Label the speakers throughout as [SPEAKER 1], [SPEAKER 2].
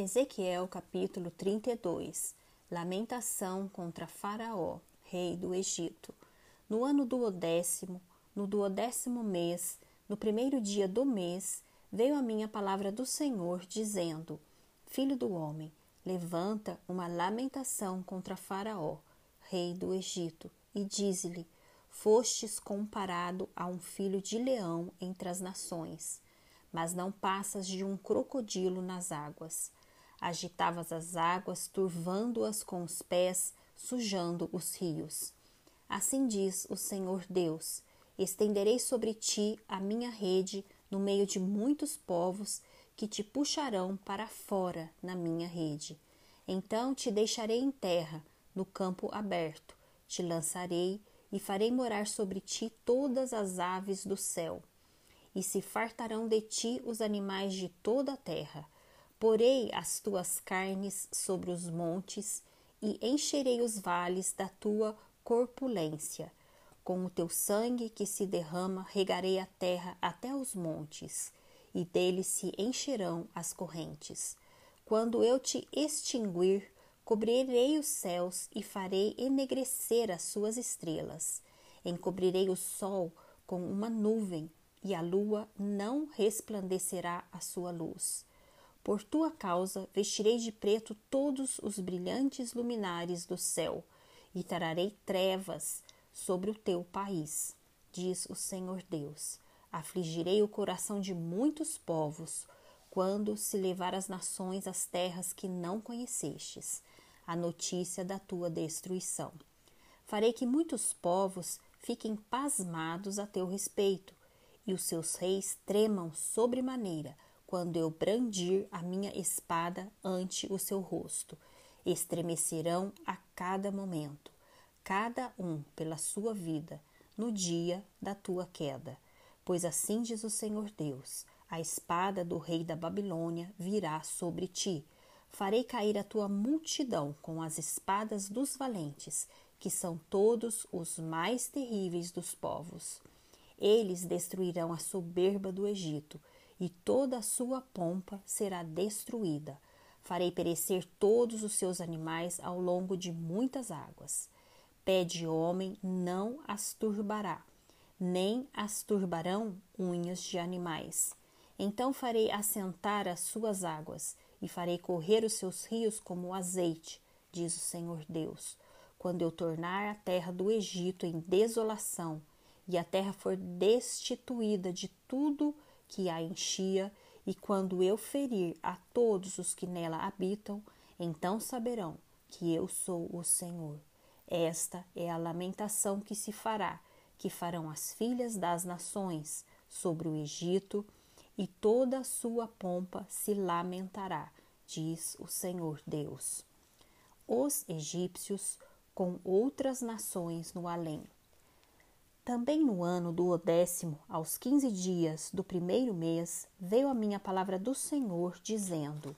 [SPEAKER 1] Ezequiel capítulo 32 Lamentação contra Faraó, rei do Egito. No ano duodécimo, no duodécimo mês, no primeiro dia do mês, veio a minha palavra do Senhor, dizendo: Filho do homem, levanta uma lamentação contra Faraó, rei do Egito, e diz-lhe: Fostes comparado a um filho de leão entre as nações, mas não passas de um crocodilo nas águas agitavas as águas, turvando-as com os pés, sujando os rios. Assim diz o Senhor Deus: Estenderei sobre ti a minha rede no meio de muitos povos que te puxarão para fora na minha rede. Então te deixarei em terra, no campo aberto, te lançarei e farei morar sobre ti todas as aves do céu. E se fartarão de ti os animais de toda a terra Porei as tuas carnes sobre os montes e encherei os vales da tua corpulência. Com o teu sangue que se derrama, regarei a terra até os montes, e dele se encherão as correntes. Quando eu te extinguir, cobrirei os céus e farei enegrecer as suas estrelas. Encobrirei o sol com uma nuvem, e a lua não resplandecerá a sua luz. Por tua causa vestirei de preto todos os brilhantes luminares do céu, e trarei trevas sobre o teu país, diz o Senhor Deus. Afligirei o coração de muitos povos, quando se levar as nações às terras que não conhecestes, a notícia da tua destruição. Farei que muitos povos fiquem pasmados a teu respeito, e os seus reis tremam sobremaneira quando eu brandir a minha espada ante o seu rosto. Estremecerão a cada momento, cada um pela sua vida, no dia da tua queda. Pois assim diz o Senhor Deus: a espada do rei da Babilônia virá sobre ti. Farei cair a tua multidão com as espadas dos valentes, que são todos os mais terríveis dos povos. Eles destruirão a soberba do Egito e toda a sua pompa será destruída. Farei perecer todos os seus animais ao longo de muitas águas. Pé de homem não as turbará, nem as turbarão unhas de animais. Então farei assentar as suas águas, e farei correr os seus rios como azeite, diz o Senhor Deus. Quando eu tornar a terra do Egito em desolação, e a terra for destituída de tudo que a enchia, e quando eu ferir a todos os que nela habitam, então saberão que eu sou o Senhor. Esta é a lamentação que se fará, que farão as filhas das nações sobre o Egito, e toda a sua pompa se lamentará, diz o Senhor Deus. Os egípcios com outras nações no além. Também no ano do décimo, aos quinze dias do primeiro mês, veio a minha palavra do Senhor, dizendo: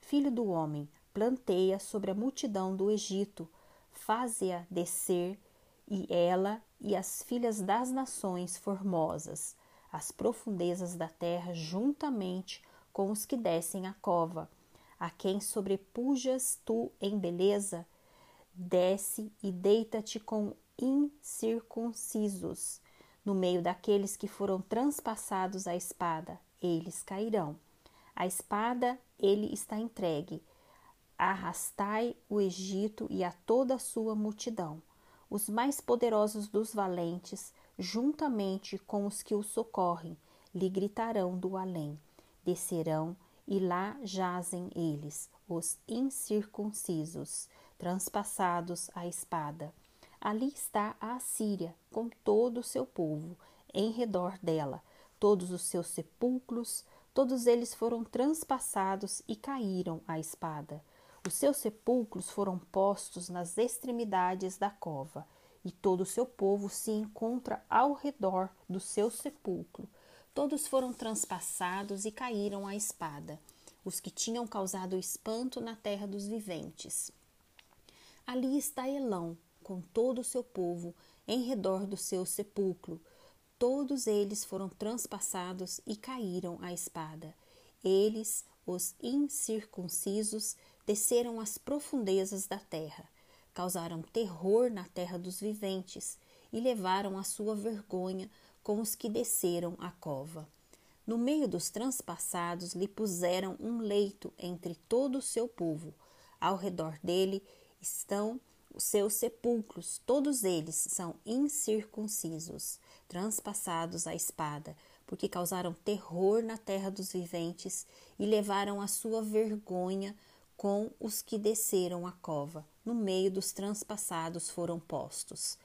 [SPEAKER 1] Filho do homem, planteia sobre a multidão do Egito, faze-a descer, e ela e as filhas das nações formosas, as profundezas da terra, juntamente com os que descem a cova, a quem sobrepujas tu em beleza, desce e deita-te com incircuncisos. No meio daqueles que foram transpassados a espada, eles cairão. A espada, ele está entregue. Arrastai o Egito e a toda a sua multidão, os mais poderosos dos valentes, juntamente com os que o socorrem, lhe gritarão do além. Descerão e lá jazem eles, os incircuncisos, transpassados a espada. Ali está a Assíria, com todo o seu povo, em redor dela, todos os seus sepulcros, todos eles foram transpassados e caíram à espada. Os seus sepulcros foram postos nas extremidades da cova, e todo o seu povo se encontra ao redor do seu sepulcro. Todos foram transpassados e caíram à espada, os que tinham causado espanto na terra dos viventes. Ali está Elão, com todo o seu povo em redor do seu sepulcro. Todos eles foram transpassados e caíram à espada. Eles, os incircuncisos desceram às profundezas da terra, causaram terror na terra dos viventes e levaram a sua vergonha com os que desceram a cova. No meio dos transpassados lhe puseram um leito entre todo o seu povo. Ao redor dele estão os seus sepulcros, todos eles são incircuncisos, transpassados à espada, porque causaram terror na terra dos viventes e levaram a sua vergonha com os que desceram a cova. No meio dos transpassados foram postos.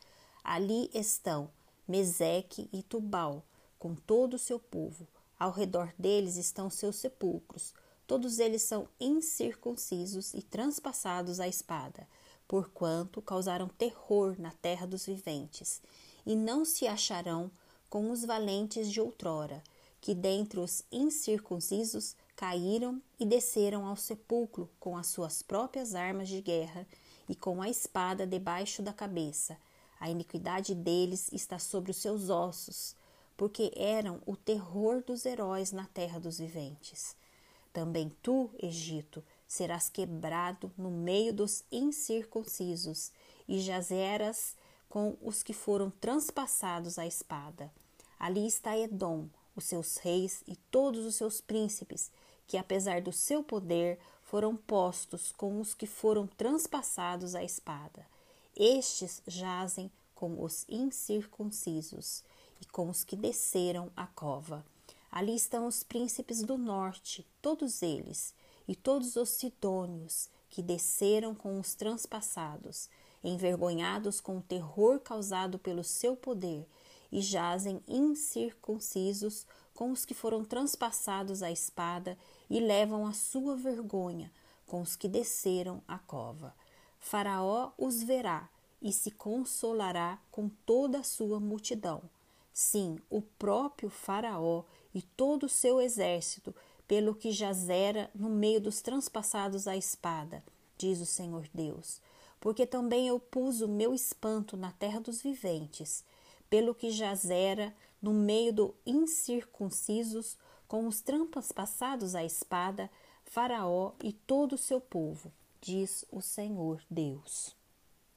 [SPEAKER 1] Ali estão Meseque e Tubal, com todo o seu povo. Ao redor deles estão seus sepulcros. Todos eles são incircuncisos e transpassados à espada, porquanto causaram terror na terra dos viventes, e não se acharão com os valentes de outrora, que dentre os incircuncisos caíram e desceram ao sepulcro com as suas próprias armas de guerra e com a espada debaixo da cabeça. A iniquidade deles está sobre os seus ossos, porque eram o terror dos heróis na terra dos viventes. Também tu, Egito, serás quebrado no meio dos incircuncisos e jazeras com os que foram transpassados à espada. Ali está Edom, os seus reis e todos os seus príncipes, que apesar do seu poder foram postos com os que foram transpassados à espada. Estes jazem com os incircuncisos e com os que desceram a cova. Ali estão os príncipes do norte, todos eles, e todos os sidônios que desceram com os transpassados, envergonhados com o terror causado pelo seu poder e jazem incircuncisos com os que foram transpassados à espada e levam a sua vergonha com os que desceram a cova. Faraó os verá e se consolará com toda a sua multidão. Sim, o próprio Faraó e todo o seu exército, pelo que jazera no meio dos transpassados à espada, diz o Senhor Deus. Porque também eu pus o meu espanto na terra dos viventes, pelo que jazera no meio do incircuncisos, com os trampas passados à espada, Faraó e todo o seu povo, diz o Senhor Deus.